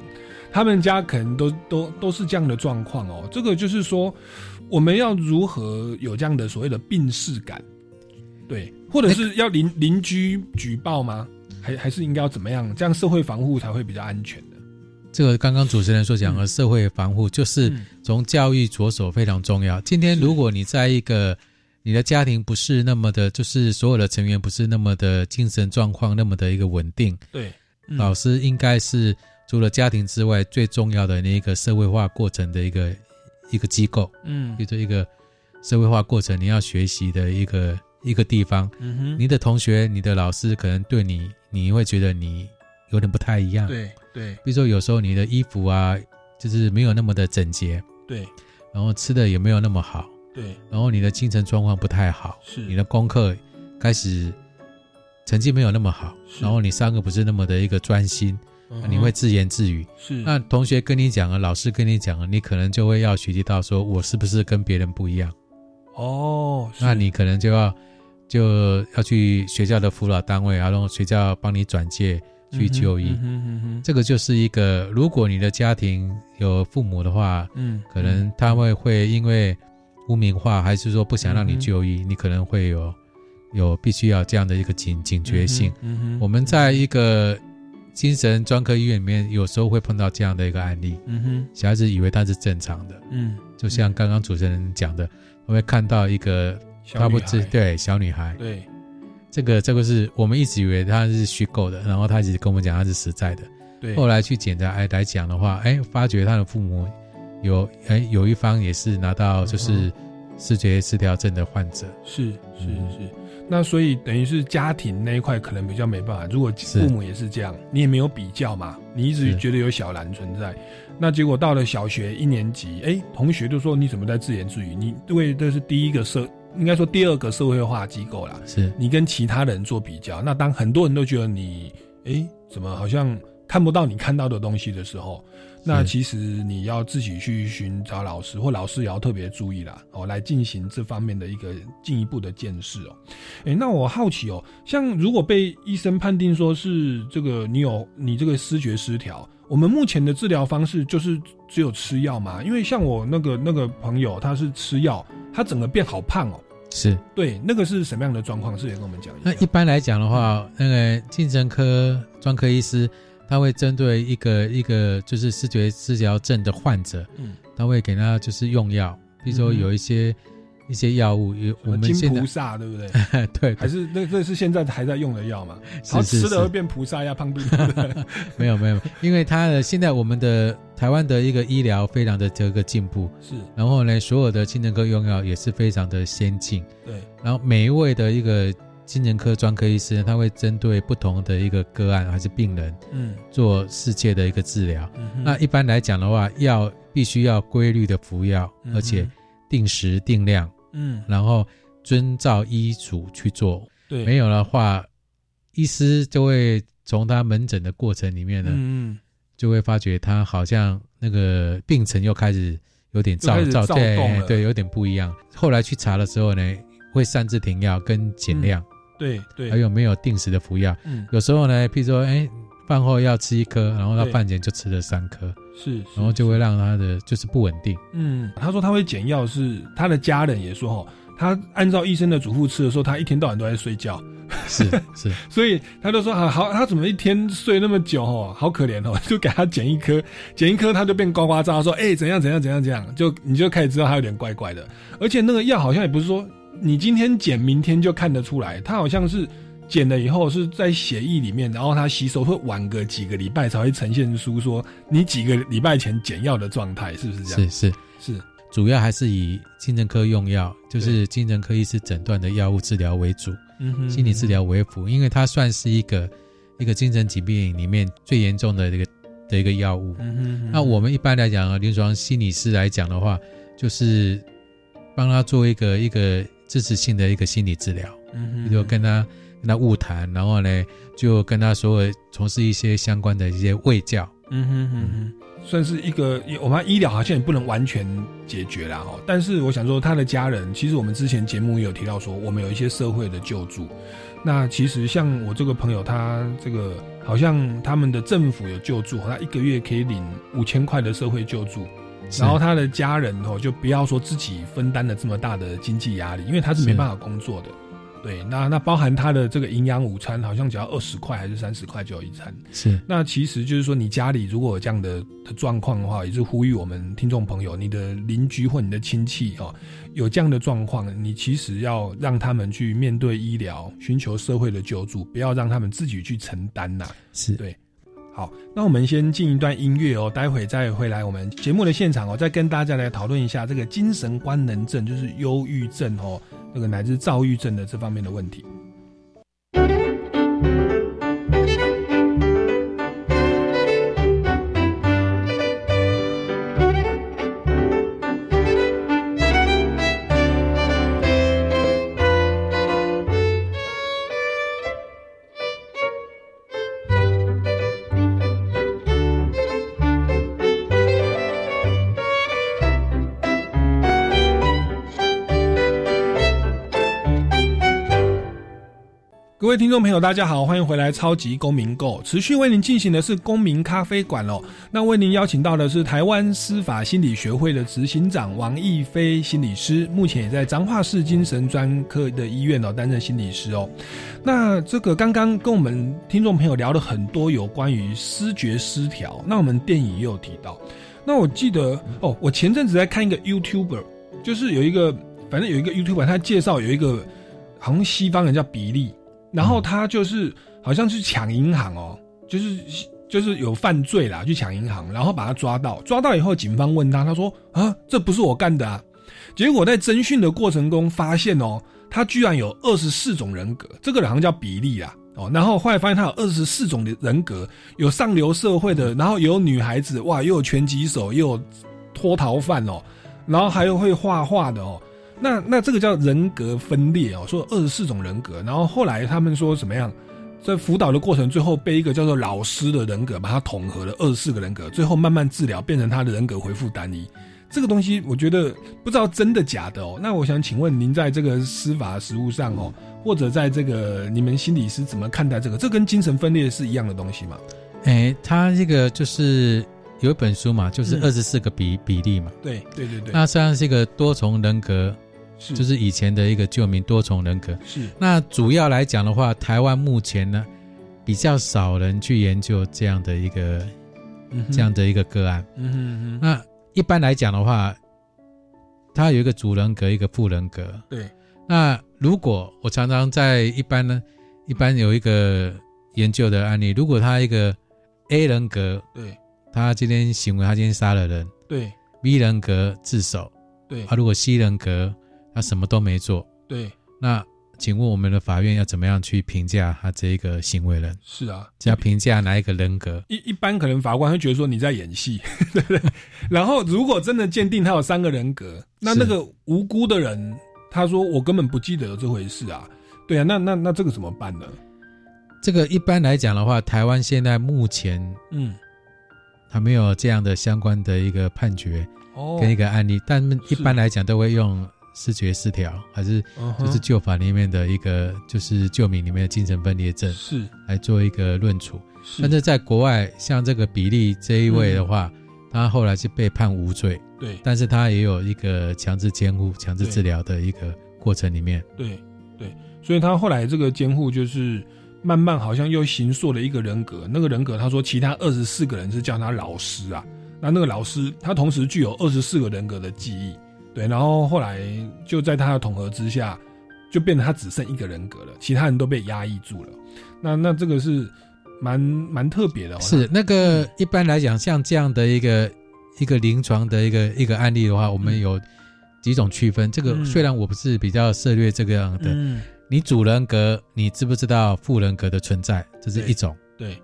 他们家可能都都都是这样的状况哦。这个就是说，我们要如何有这样的所谓的病视感？对，或者是要邻邻居举报吗？还还是应该要怎么样？这样社会防护才会比较安全的。这个刚刚主持人所讲的社会防护，就是嗯从教育着手非常重要。今天如果你在一个你的家庭不是那么的，就是所有的成员不是那么的精神状况那么的一个稳定，对，嗯。老师应该是除了家庭之外最重要的那一个社会化过程的一个一个机构，嗯。就是一个社会化过程你要学习的一个一个地方。嗯哼，你的同学、你的老师可能对你，你会觉得你有点不太一样。，对对。比如说有时候你的衣服啊，就是没有那么的整洁，对。然后吃的也没有那么好，对，然后你的精神状况不太好，是。你的功课开始成绩没有那么好，然后你上课不是那么的一个专心，你会自言自语。是。那同学跟你讲了，老师跟你讲了，你可能就会要学习到说，我是不是跟别人不一样？哦，那你可能就要就要去学校的辅导单位，然后学校帮你转介去就医。嗯哼嗯哼这个就是一个，如果你的家庭有父母的话，嗯，可能他会会因为污名化，还是说不想让你就医，你可能会有有必须要这样的一个警警觉性。嗯哼，我们在一个精神专科医院里面，有时候会碰到这样的一个案例，嗯哼。小孩子以为他是正常的，嗯，就像刚刚主持人讲的，我会看到一个他不知对小女孩，对，这个这个是我们一直以为他是虚构的，然后他一直跟我们讲他是实在的。对。后来去检查哎来讲的话，哎，发觉他的父母有哎有一方也是拿到就是视觉失调症的患者，是是嗯是。那所以等于是家庭那一块可能比较没办法。如果父母也是这样，你也没有比较嘛，你一直觉得有小兰存在，那结果到了小学一年级，哎，同学就说你怎么在自言自语？你因为这是第一个社，应该说第二个社会化机构啦，是你跟其他人做比较，那当很多人都觉得你，哎，怎么好像看不到你看到的东西的时候，那其实你要自己去寻找老师，或老师也要特别注意啦，哦，来进行这方面的一个进一步的见识哦。哎，那我好奇哦，像如果被医生判定说是这个你有你这个视觉失调，我们目前的治疗方式就是只有吃药吗？因为像我那个那个朋友，他是吃药，他整个变好胖哦。是。对，那个是什么样的状况？是也跟我们讲一下。那一般来讲的话，那个精神科专科医师他会针对一个一个就是视觉失调症的患者，嗯。他会给他就是用药，比如说有一些一些药物，有我们金现在菩萨对不对？(laughs) 对，还是那这是现在还在用的药嘛？是然后吃是。了会变菩萨呀，胖嘟嘟的。(laughs) 没有没有，因为他的现在我们的台湾的一个医疗非常的这个进步，是，然后呢，所有的精神科用药也是非常的先进，对，然后每一位的一个精神科专科医师呢，他会针对不同的一个个案还是病人，嗯。做适切的一个治疗。嗯那一般来讲的话，药必须要规律的服药，嗯而且定时定量，嗯。然后遵照医嘱去做。对。没有的话，医师就会从他门诊的过程里面呢，嗯就会发觉他好像那个病程又开始有点躁躁，对对，有点不一样。后来去查的时候呢，会擅自停药跟减量，对对，还有没有定时的服药。嗯。有时候呢，譬如说，哎，饭后要吃一颗，然后到饭前就吃了三颗，是，然后就会让他的就是不稳定。嗯，他说他会减药，是他的家人也说哦，他按照医生的嘱咐吃的时候，他一天到晚都在睡觉，是是，(laughs) 所以他就说好好，他怎么一天睡那么久哦，好可怜哦，(laughs) 就给他减一颗，减一颗他就变呱呱喳，说哎、怎样怎样怎样怎样，就你就开始知道他有点怪怪的，而且那个药好像也不是说你今天减明天就看得出来，他好像是。减了以后是在血液里面，然后它吸收会晚个几个礼拜才会呈现出说你几个礼拜前减药的状态，是不是这样？是是是，主要还是以精神科用药，就是精神科医师诊断的药物治疗为主，嗯哼心理治疗为辅，因为它算是一个一个精神疾病里面最严重的这个的一个药物。嗯哼那我们一般来讲啊，临床心理师来讲的话，就是帮他做一个一个支持性的一个心理治疗，嗯哼比如跟他跟他晤谈，然后呢就跟他所有从事一些相关的一些卫教。嗯哼哼哼，算是一个我们医疗好像也不能完全解决啦哦。但是我想说，他的家人，其实我们之前节目也有提到说，我们有一些社会的救助。那其实像我这个朋友，他这个好像他们的政府有救助，他一个月可以领五千块的社会救助。是然后他的家人哦，就不要说自己分担了这么大的经济压力，因为他是没办法工作的。对，那那包含他的这个营养午餐，好像只要二十块还是三十块就有一餐。是那其实就是说，你家里如果有这样的的状况的话，也是呼吁我们听众朋友，你的邻居或你的亲戚哦，有这样的状况，你其实要让他们去面对医疗，寻求社会的救助，不要让他们自己去承担呐、是对。好，那我们先进一段音乐哦，待会再回来我们节目的现场哦，再跟大家来讨论一下这个精神官能症，就是忧郁症哦，那个乃至躁郁症的这方面的问题。各位听众朋友，大家好，欢迎回来《超级公民购》，持续为您进行的是公民咖啡馆哦。那为您邀请到的是台湾司法心理学会的执行长王义飞心理师，目前也在彰化市精神专科的医院哦担任心理师哦。那这个刚刚跟我们听众朋友聊了很多有关于视觉失调，那我们电影也有提到。那我记得哦，我前阵子在看一个 YouTuber，就是有一个反正有一个 YouTuber，他介绍有一个好像西方人叫比利。然后他就是好像去抢银行哦，就是就是有犯罪啦，去抢银行，然后把他抓到，抓到以后，警方问他，他说啊，这不是我干的啊。结果在侦讯的过程中发现哦，他居然有二十四种人格，这个人好像叫比利啦哦。然后后来发现他有二十四种的人格，有上流社会的，然后也有女孩子，哇，又有拳击手，又有脱逃犯哦，然后还有会画画的哦。那那这个叫人格分裂哦，说二十四种人格，然后后来他们说怎么样，在辅导的过程，最后被一个叫做老师的人格把它统合了二十四个人格，最后慢慢治疗，变成他的人格回复单一。这个东西我觉得不知道真的假的哦。那我想请问您在这个司法实务上哦，或者在这个你们心理师怎么看待这个？这跟精神分裂是一样的东西吗？哎，他这个就是有一本书嘛，就是嗯二十四个比、比例嘛。对对对对，那实际上是一个多重人格，是。就是以前的一个旧名多重人格。是。那主要来讲的话，台湾目前呢比较少人去研究这样的一个、嗯这样的一个个案。嗯哼嗯哼。那一般来讲的话，他有一个主人格，一个副人格。对，那如果我常常在一般呢，一般有一个研究的案例，如果他一个 A 人格，对。他今天行为，他今天杀了人。对。；B 人格自首，对。啊，如果 C 人格他什么都没做，对，那请问我们的法院要怎么样去评价他这一个行为人？是啊，要评价哪一个人格？一一般可能法官会觉得说你在演戏，(laughs) 对不对？然后如果真的鉴定他有三个人格，那那个无辜的人他说我根本不记得有这回事啊，对啊，那那那这个怎么办呢？这个一般来讲的话，台湾现在目前嗯，还没有这样的相关的一个判决哦跟一个案例，但一般来讲都会用视觉失调，还是就是旧法里面的一个就是旧民里面的精神分裂症是。来做一个论处。但是在国外，像这个比利这一位的话，他后来是被判无罪，对。但是他也有一个强制监护、强制治疗的一个过程里面。对对，所以他后来这个监护就是慢慢好像又形塑了一个人格，那个人格他说其他二十四个人是叫他老师啊，那那个老师他同时具有二十四个人格的记忆，对，然后后来就在他的统合之下，就变得他只剩一个人格了，其他人都被压抑住了。那那这个是蛮蛮特别的、哦，是那个一般来讲，像这样的一个一个临床的一个一个案例的话，我们有几种区分。这个嗯虽然我不是比较涉猎这个样的，嗯你主人格，你知不知道副人格的存在？这是一种。对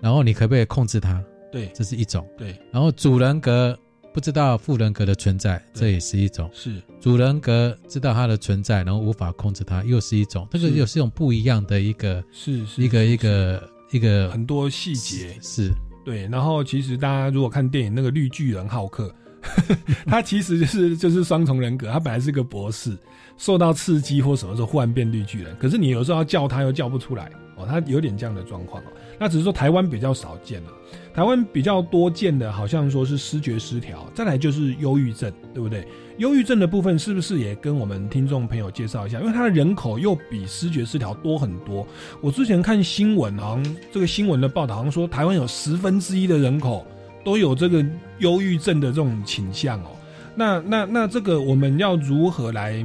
然后你可不可以控制它？对这是一种。对然后主人格不知道副人格的存在，这也是一种。是主人格知道它的存在，然后无法控制它，又是一种。这个是又是一种不一样的一个，是是一个一个一个很多细节是对，然后其实大家如果看电影那个绿巨人浩克，(laughs) 他其实就是就是双重人格，他本来是个博士，受到刺激或什么时候忽然变绿巨人，可是你有时候要叫他又叫不出来哦，他有点这样的状况哦。那只是说台湾比较少见了，台湾比较多见的好像说是视觉失调，再来就是忧郁症，对不对？忧郁症的部分是不是也跟我们听众朋友介绍一下？因为它的人口又比视觉失调多很多。我之前看新闻，好像这个新闻的报道，好像说台湾有十分之一的人口都有这个忧郁症的这种倾向哦。那那那这个我们要如何来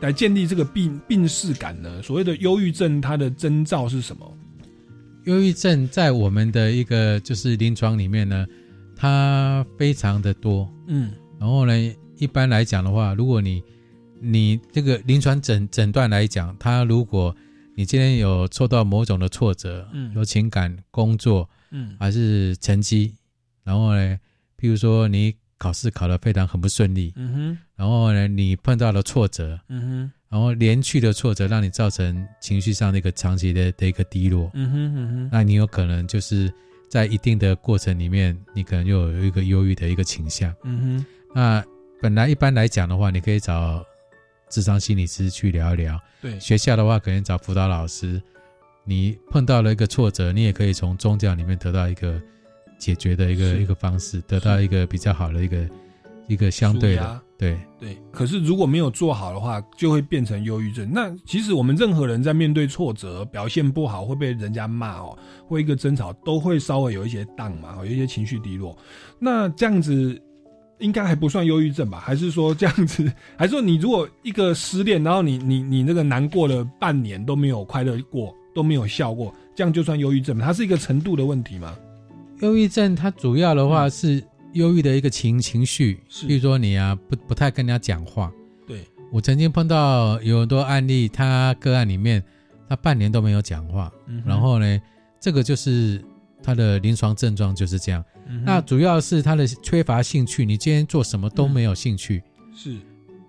来建立这个病病视感呢？所谓的忧郁症，它的征兆是什么？忧郁症在我们的一个就是临床里面呢，它非常的多。嗯。然后呢，一般来讲的话，如果你你这个临床诊诊断来讲，它如果你今天有受到某种的挫折，嗯。有情感、工作，嗯。还是成绩，然后呢，譬如说你考试考得非常很不顺利，嗯哼。然后呢，你碰到了挫折，嗯哼。然后连续的挫折让你造成情绪上的一个长期的的一个低落，嗯哼嗯哼。那你有可能就是在一定的过程里面，你可能又有一个忧郁的一个倾向。嗯哼。那本来一般来讲的话，你可以找智商心理师去聊一聊。对。学校的话，可能找辅导老师。你碰到了一个挫折，你也可以从宗教里面得到一个解决的一个一个方式，得到一个比较好的一个一个相对舒压的对。对，可是如果没有做好的话，就会变成忧郁症。那其实我们任何人在面对挫折、表现不好，会被人家骂哦，或一个争吵，都会稍微有一些荡嘛，有一些情绪低落。那这样子应该还不算忧郁症吧？还是说这样子？(laughs) 还是说你如果一个失恋，然后你你你那个难过了半年都没有快乐过，都没有笑过，这样就算忧郁症吗？它是一个程度的问题吗？忧郁症它主要的话是忧郁的一个情情绪，是。比如说你啊不不太跟人家讲话。对，我曾经碰到有很多案例，他个案里面他半年都没有讲话，嗯然后呢，这个就是他的临床症状就是这样。嗯那主要是他的缺乏兴趣，你今天做什么都没有兴趣，是。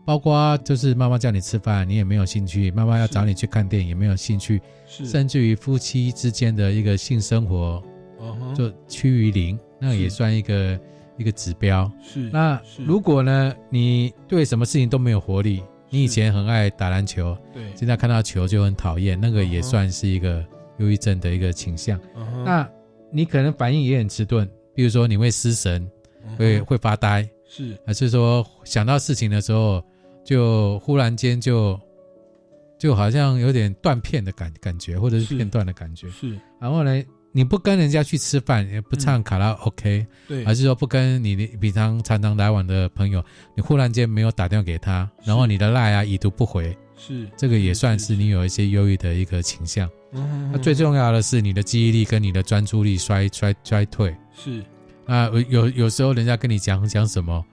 包括就是妈妈叫你吃饭，你也没有兴趣；妈妈要找你去看电影，也没有兴趣，是。甚至于夫妻之间的一个性生活就趋于零，那也算一个一个指标。是那如果呢，你对什么事情都没有活力，你以前很爱打篮球，对。现在看到球就很讨厌，那个也算是一个忧郁症的一个倾向。那你可能反应也很迟钝，比如说你会失神，会会发呆，是。还是说想到事情的时候就忽然间就就好像有点断片的感感觉，或者是是。片段的感觉。是。然后呢，你不跟人家去吃饭，也不唱卡拉 OK，、对，还是说不跟你的平常常常来往的朋友，你忽然间没有打电话给他，然后你的赖啊已读不回，是这个也算是你有一些忧郁的一个倾向。嗯那最重要的是你的记忆力跟你的专注力衰衰衰退。是那有有时候人家跟你讲讲什么，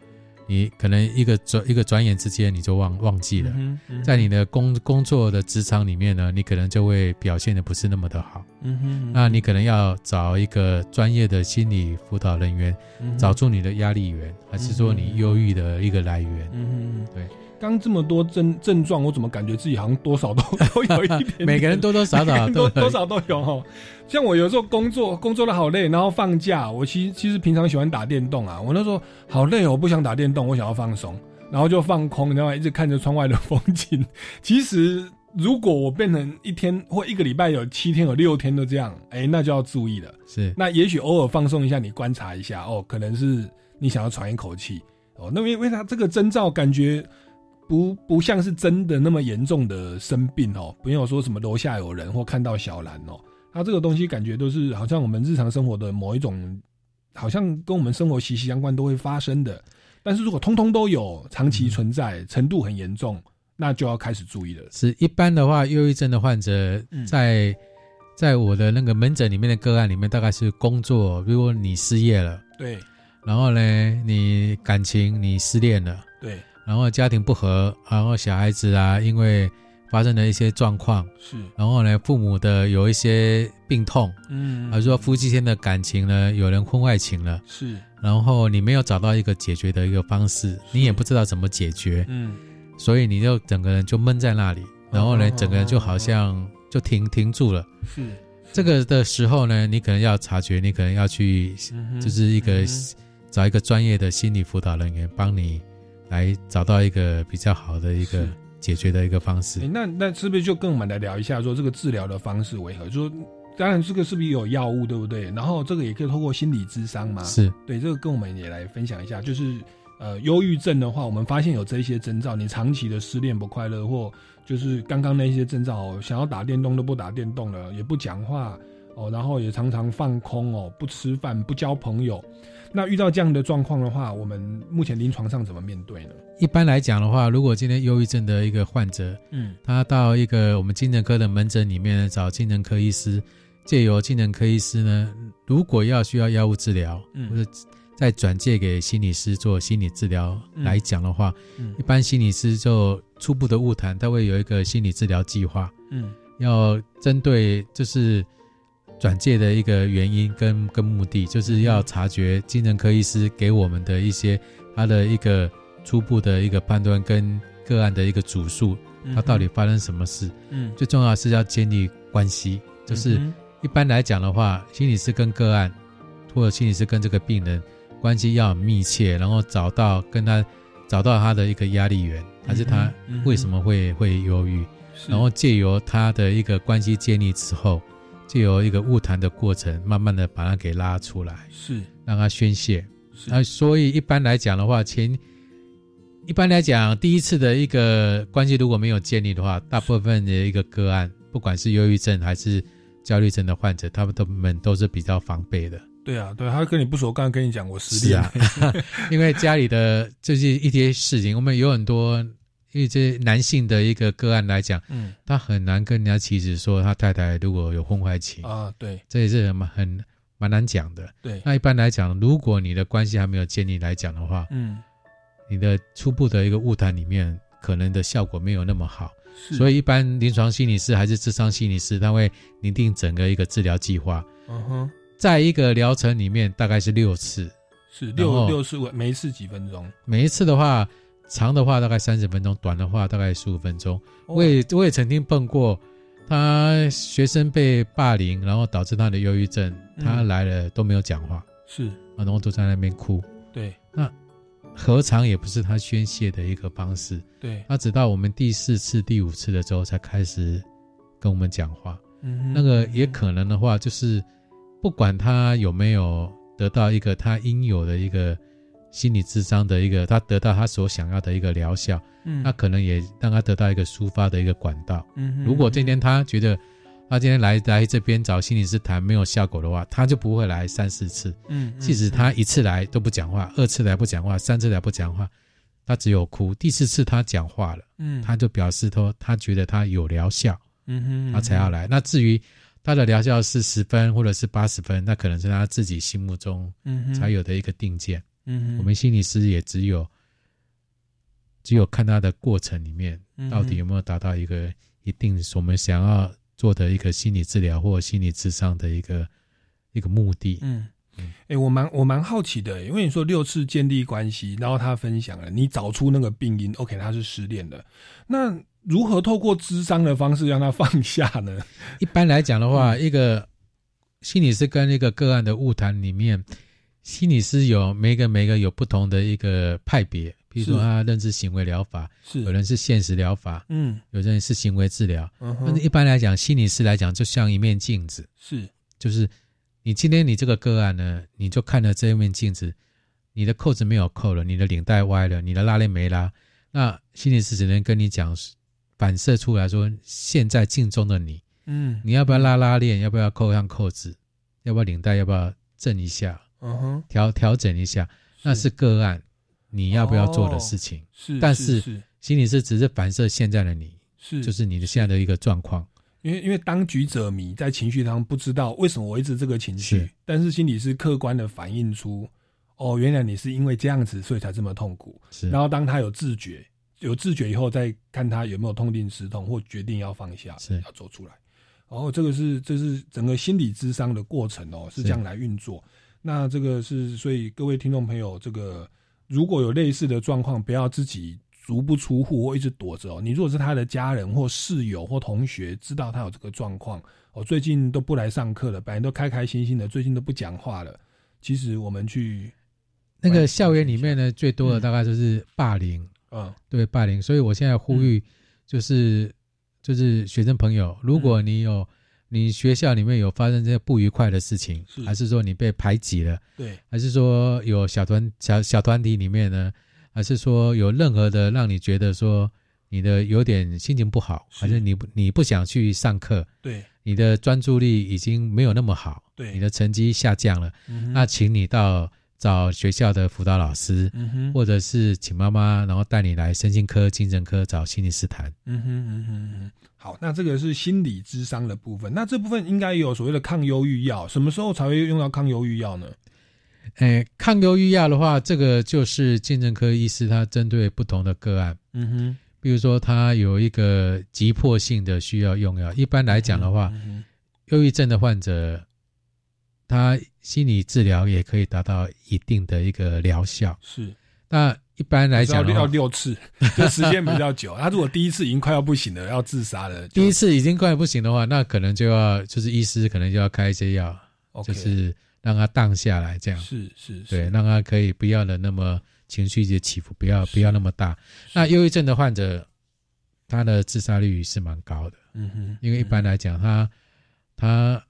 你可能一个转一个转眼之间你就忘忘记了。嗯嗯在你的工工作的职场里面呢，你可能就会表现的不是那么的好。嗯哼那你可能要找一个专业的心理辅导人员，嗯找出你的压力源，还是说你忧郁的一个来源？嗯哼，对。刚这么多症症状，我怎么感觉自己好像多少都 (laughs) 都有一点点每个人多多少少都有多少都有哈。像我有时候工作工作的好累，然后放假，我其实其实平常喜欢打电动啊。我那时候好累哦，我不想打电动，我想要放松，然后就放空，然后一直看着窗外的风景。其实如果我变成一天或一个礼拜有七天有六天都这样，哎，那就要注意了。是那也许偶尔放松一下，你观察一下哦，可能是你想要喘一口气哦。那因为啥这个征兆感觉不不像是真的那么严重的生病哦，不用说什么楼下有人或看到小兰哦，它这个东西感觉都是好像我们日常生活的某一种，好像跟我们生活息息相关都会发生的。但是如果通通都有，长期存在，程度很严重，那就要开始注意了。是一般的话，忧郁症的患者嗯在、在我的那个门诊里面的个案里面，大概是工作，如果你失业了，对然后呢，你感情你失恋了，对然后家庭不和，然后小孩子啊，因为发生了一些状况，是，然后呢，父母的有一些病痛，嗯还是说夫妻间的感情呢，有人婚外情了，是，然后你没有找到一个解决的一个方式，你也不知道怎么解决，嗯。所以你就整个人就闷在那里，然后呢，整个人就好像就停停住了。是。这个的时候呢，你可能要察觉，你可能要去，嗯就是一个找一个专业的心理辅导人员帮你来找到一个比较好的一个解决的一个方式诶。那那是不是就跟我们来聊一下，说这个治疗的方式为何？就说当然这个是不是有药物，对不对？然后这个也可以透过心理智商嘛？是对，这个跟我们也来分享一下。就是呃，忧郁症的话，我们发现有这一些征兆，你长期的失恋不快乐，或就是刚刚那些征兆哦，想要打电动都不打电动了，也不讲话哦，然后也常常放空哦，不吃饭，不交朋友。那遇到这样的状况的话，我们目前临床上怎么面对呢？一般来讲的话，如果今天忧郁症的一个患者，嗯。他到一个我们精神科的门诊里面找精神科医师，借由精神科医师呢，如果要需要药物治疗，嗯。或者再转借给心理师做心理治疗嗯。来讲的话，嗯。一般心理师就初步的误谈，他会有一个心理治疗计划，嗯。要针对就是转介的一个原因跟跟目的，就是要察觉精神科医师给我们的一些他的一个初步的一个判断跟个案的一个主诉，嗯他到底发生什么事。嗯。最重要的是要建立关系，就是一般来讲的话，心理师跟个案或者心理师跟这个病人关系要很密切，然后找到跟他找到他的一个压力源，还是他为什么会会忧郁，然后借由他的一个关系建立之后，借由一个误谈的过程，慢慢的把它给拉出来，是让他宣泄。那所以一般来讲的话，前一般来讲，第一次的一个关系如果没有建立的话，大部分的一个个案，不管是忧郁症还是焦虑症的患者，他们都们都是比较防备的。对啊，对，他跟你不熟，刚刚跟你讲我失恋，啊，因为家里的 (laughs) 就是一些事情，我们有很多，因为这男性的一个个案来讲，嗯。他很难跟人家妻子说他太太如果有婚外情，啊，对。这也是很很蛮难讲的。对，那一般来讲，如果你的关系还没有建立来讲的话，嗯，你的初步的一个误谈里面，可能的效果没有那么好。是。所以一般临床心理师还是智商心理师，他会拟定整个一个治疗计划，嗯哼，在一个疗程里面大概是六次，是六六次，每一次几分钟，每一次的话，长的话大概三十分钟，短的话大概十五分钟。哦我也我也曾经碰过，他学生被霸凌，然后导致他的忧郁症，嗯他来了都没有讲话，是然后都在那边哭。对那何尝也不是他宣泄的一个方式？对，他直到我们第四次、第五次的时候才开始跟我们讲话。嗯那个也可能的话，就是不管他有没有得到一个他应有的一个心理智商的一个，他得到他所想要的一个疗效，嗯那可能也让他得到一个抒发的一个管道。嗯哼如果今天他觉得他今天来来这边找心理师谈没有效果的话，他就不会来三四次。嗯，嗯即使他一次来都不讲话，二次来不讲话，三次来不讲话，他只有哭。第四次他讲话了，嗯他就表示说他觉得他有疗效，嗯哼他才要来。那至于他的疗效是十分或者是八十分，那可能是他自己心目中才有的一个定见。嗯哼。我们心理师也只有只有看他的过程里面到底有没有达到一个一定我们想要做的一个心理治疗或心理智商的一个一个目的。嗯，哎、我蛮我蛮好奇的，因为你说六次建立关系，然后他分享了你找出那个病因，OK，他是失恋的，那如何透过智商的方式让他放下呢？(laughs) 一般来讲的嗯话，一个心理师跟一个个案的物谈里面，心理师有每个每个有不同的一个派别，比如说是他认知行为疗法，是。有人是现实疗法，嗯。有人是行为治疗。嗯哼。但是一般来讲，心理师来讲就像一面镜子，是。就是你今天你这个个案呢，你就看了这一面镜子，你的扣子没有扣了，你的领带歪了，你的拉链没拉，那心理师只能跟你讲，反射出来说，现在镜中的你，嗯。你要不要拉拉链，要不要扣上扣子，要不要领带，要不要正一下，嗯哼调调整一下，那是个案，你要不要做的事情。哦是但是心理师只是反射现在的你，是就是你的现在的一个状况。因为因为当局者迷，在情绪当中不知道为什么我一直这个情绪，但是心理师客观的反映出，哦，原来你是因为这样子，所以才这么痛苦。是然后当他有自觉，有自觉以后，再看他有没有痛定思痛，或决定要放下，是要走出来。然后这个是这是整个心理智商的过程哦，是是这样来运作。那这个是所以各位听众朋友，这个如果有类似的状况，不要自己足不出户或一直躲着哦。你如果是他的家人或室友或同学，知道他有这个状况，哦，最近都不来上课了，本来都开开心心的，最近都不讲话了。其实我们去那个校园里面呢，最多的大概就是霸凌，嗯对霸凌。所以我现在呼吁，就是、就是学生朋友，如果你有、你学校里面有发生这些不愉快的事情，是。还是说你被排挤了，对。还是说有小团小小团体里面呢，还是说有任何的让你觉得说你的有点心情不好，还是你不你不想去上课，对。你的专注力已经没有那么好，对。你的成绩下降了，嗯那请你到找学校的辅导老师，嗯哼或者是请妈妈，然后带你来身心科、精神科找心理师谈。嗯哼嗯哼嗯哼，好，那这个是心理智商的部分。那这部分应该有所谓的抗忧郁药，什么时候才会用到抗忧郁药呢？诶，抗忧郁药的话，这个就是精神科医师他针对不同的个案，嗯哼，比如说他有一个急迫性的需要用药。一般来讲的话，嗯忧郁症的患者，他心理治疗也可以达到一定的一个疗效。是，那一般来讲的要话，六次，(laughs) 这时间比较久。他如果第一次已经快要不行了，要自杀了，第一次已经快不行的话，那可能就要就是医师可能就要开一些药就是让他荡下来，这样。是是是。对，让他可以不要的那么情绪的起伏，不要不要那么大。那忧郁症的患者，他的自杀率是蛮高的，嗯哼，因为一般来讲，他他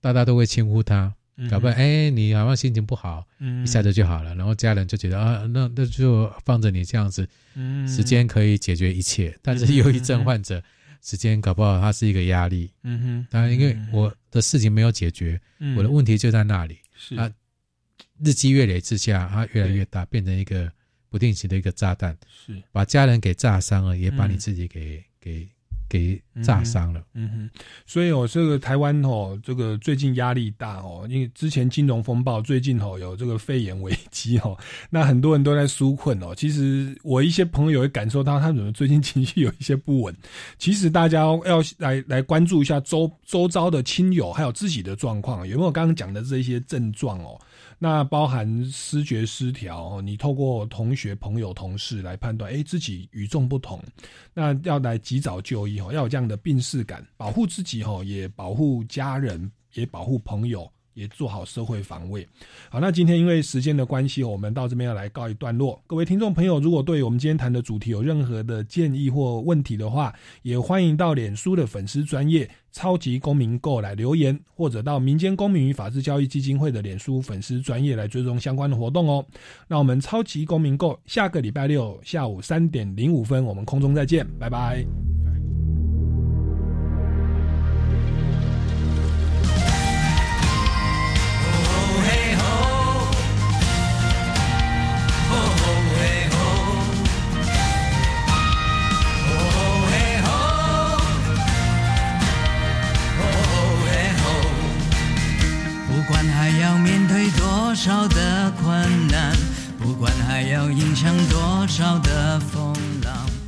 大家都会轻忽他，搞不好哎，你好像心情不好，嗯。一下子就好了，然后家人就觉得啊，那那就放着你这样子，嗯。时间可以解决一切。但是忧郁症患者，时间搞不好他是一个压力。嗯哼，当然，因为我的事情没有解决，嗯。我的问题就在那里。是。啊，日积月累之下，它越来越大，变成一个不定期的一个炸弹，是。把家人给炸伤了，也把嗯。你自己给、给给炸伤了。嗯哼，所以哦，这个台湾哦，这个最近压力大哦，因为之前金融风暴，最近哦有这个肺炎危机哦，(laughs) 那很多人都在纾困哦。其实我一些朋友也感受到，他们怎么最近情绪有一些不稳。其实大家要来来关注一下周周遭的亲友还有自己的状况，有没有刚刚讲的这些症状哦？那包含失觉失调哦，你透过同学、朋友、同事来判断，哎，自己与众不同，那要来及早就医哦，要有这样的病逝感，保护自己哦，也保护家人，也保护朋友，也做好社会防卫。好，那今天因为时间的关系，我们到这边要来告一段落。各位听众朋友，如果对我们今天谈的主题有任何的建议或问题的话，也欢迎到脸书的粉丝专业超级公民购来留言，或者到民间公民与法治教育基金会的脸书粉丝专业来追踪相关的活动哦。那我们超级公民购下个礼拜六下午三点零五分，我们空中再见，拜拜。多少的困难，不管还要迎向多少的风浪。